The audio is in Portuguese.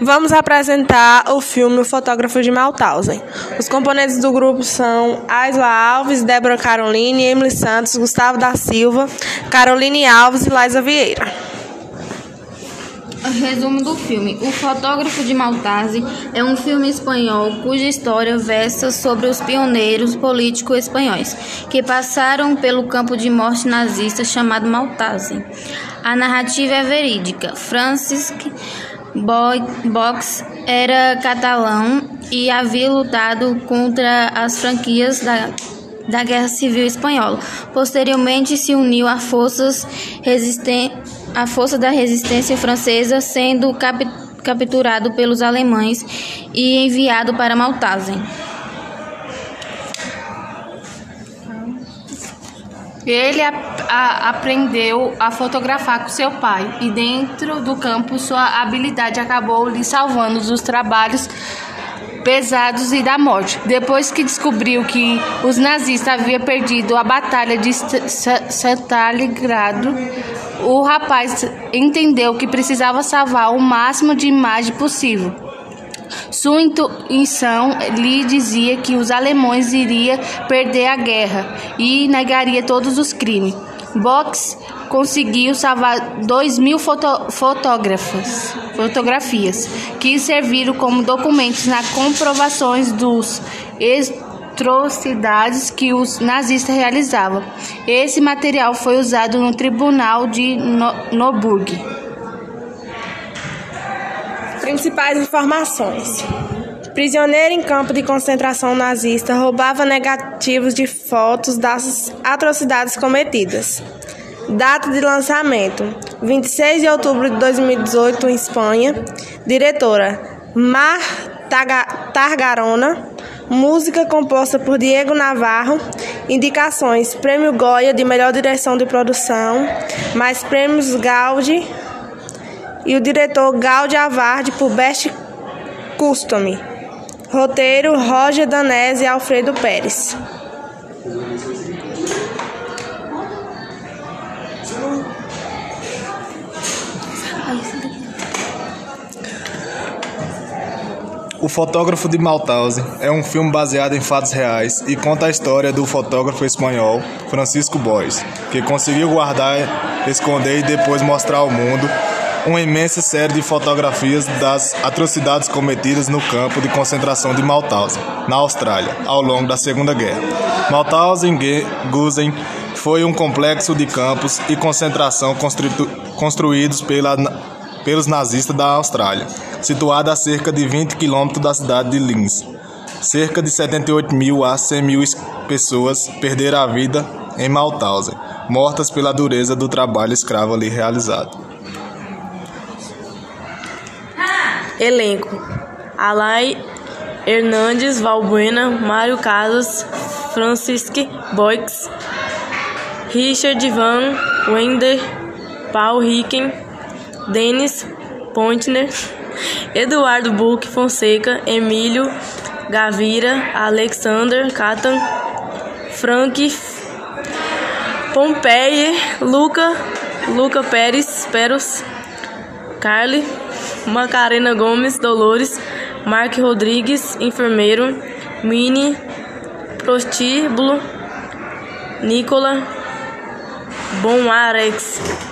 Vamos apresentar o filme O Fotógrafo de Mauthausen. Os componentes do grupo são Aisla Alves, Débora Caroline, Emily Santos, Gustavo da Silva, Caroline Alves e Laisa Vieira. Resumo do filme: O Fotógrafo de Mauthausen é um filme espanhol cuja história versa sobre os pioneiros políticos espanhóis que passaram pelo campo de morte nazista chamado Mauthausen. A narrativa é verídica. Francisco Box era catalão e havia lutado contra as franquias da, da Guerra Civil Espanhola. Posteriormente se uniu a forças resisten a força da resistência francesa, sendo cap capturado pelos alemães e enviado para Mauthausen. Ele a, a, aprendeu a fotografar com seu pai e dentro do campo sua habilidade acabou lhe salvando dos trabalhos pesados e da morte. Depois que descobriu que os nazistas haviam perdido a batalha de Stalingrado, o rapaz entendeu que precisava salvar o máximo de imagem possível. Sua intuição lhe dizia que os alemães iriam perder a guerra e negaria todos os crimes. Box conseguiu salvar 2 mil foto fotógrafos, fotografias, que serviram como documentos na comprovações dos atrocidades que os nazistas realizavam. Esse material foi usado no tribunal de no Noburg. Principais informações. Prisioneiro em campo de concentração nazista roubava negativos de fotos das atrocidades cometidas. Data de lançamento: 26 de outubro de 2018 em Espanha. Diretora: Mar Targarona. Música composta por Diego Navarro. Indicações: Prêmio Goya de Melhor Direção de Produção, mais prêmios Gaudi e o diretor Gaudi Avardi por Best Custom. Roteiro Roger Danese e Alfredo Pérez. O Fotógrafo de Mauthausen é um filme baseado em fatos reais e conta a história do fotógrafo espanhol Francisco Boys, que conseguiu guardar, esconder e depois mostrar ao mundo uma imensa série de fotografias das atrocidades cometidas no campo de concentração de Mauthausen, na Austrália, ao longo da Segunda Guerra. Mauthausen-Gusen foi um complexo de campos e concentração construídos pela, pelos nazistas da Austrália, situado a cerca de 20 quilômetros da cidade de Linz. Cerca de 78 mil a 100 mil pessoas perderam a vida em Mauthausen, mortas pela dureza do trabalho escravo ali realizado. Elenco: Alay Hernandes, Valbuena, Mário Casas, Francisque Boix, Richard Van Wender, Paul Ricken, Denis Pontner, Eduardo Buque Fonseca, Emílio Gavira, Alexander Catan, Frank Pompeia, Luca, Luca Pérez, Peros, Carly Macarena Gomes Dolores, Mark Rodrigues, enfermeiro, Mini, prostíbulo, Nicola, Bom Arex.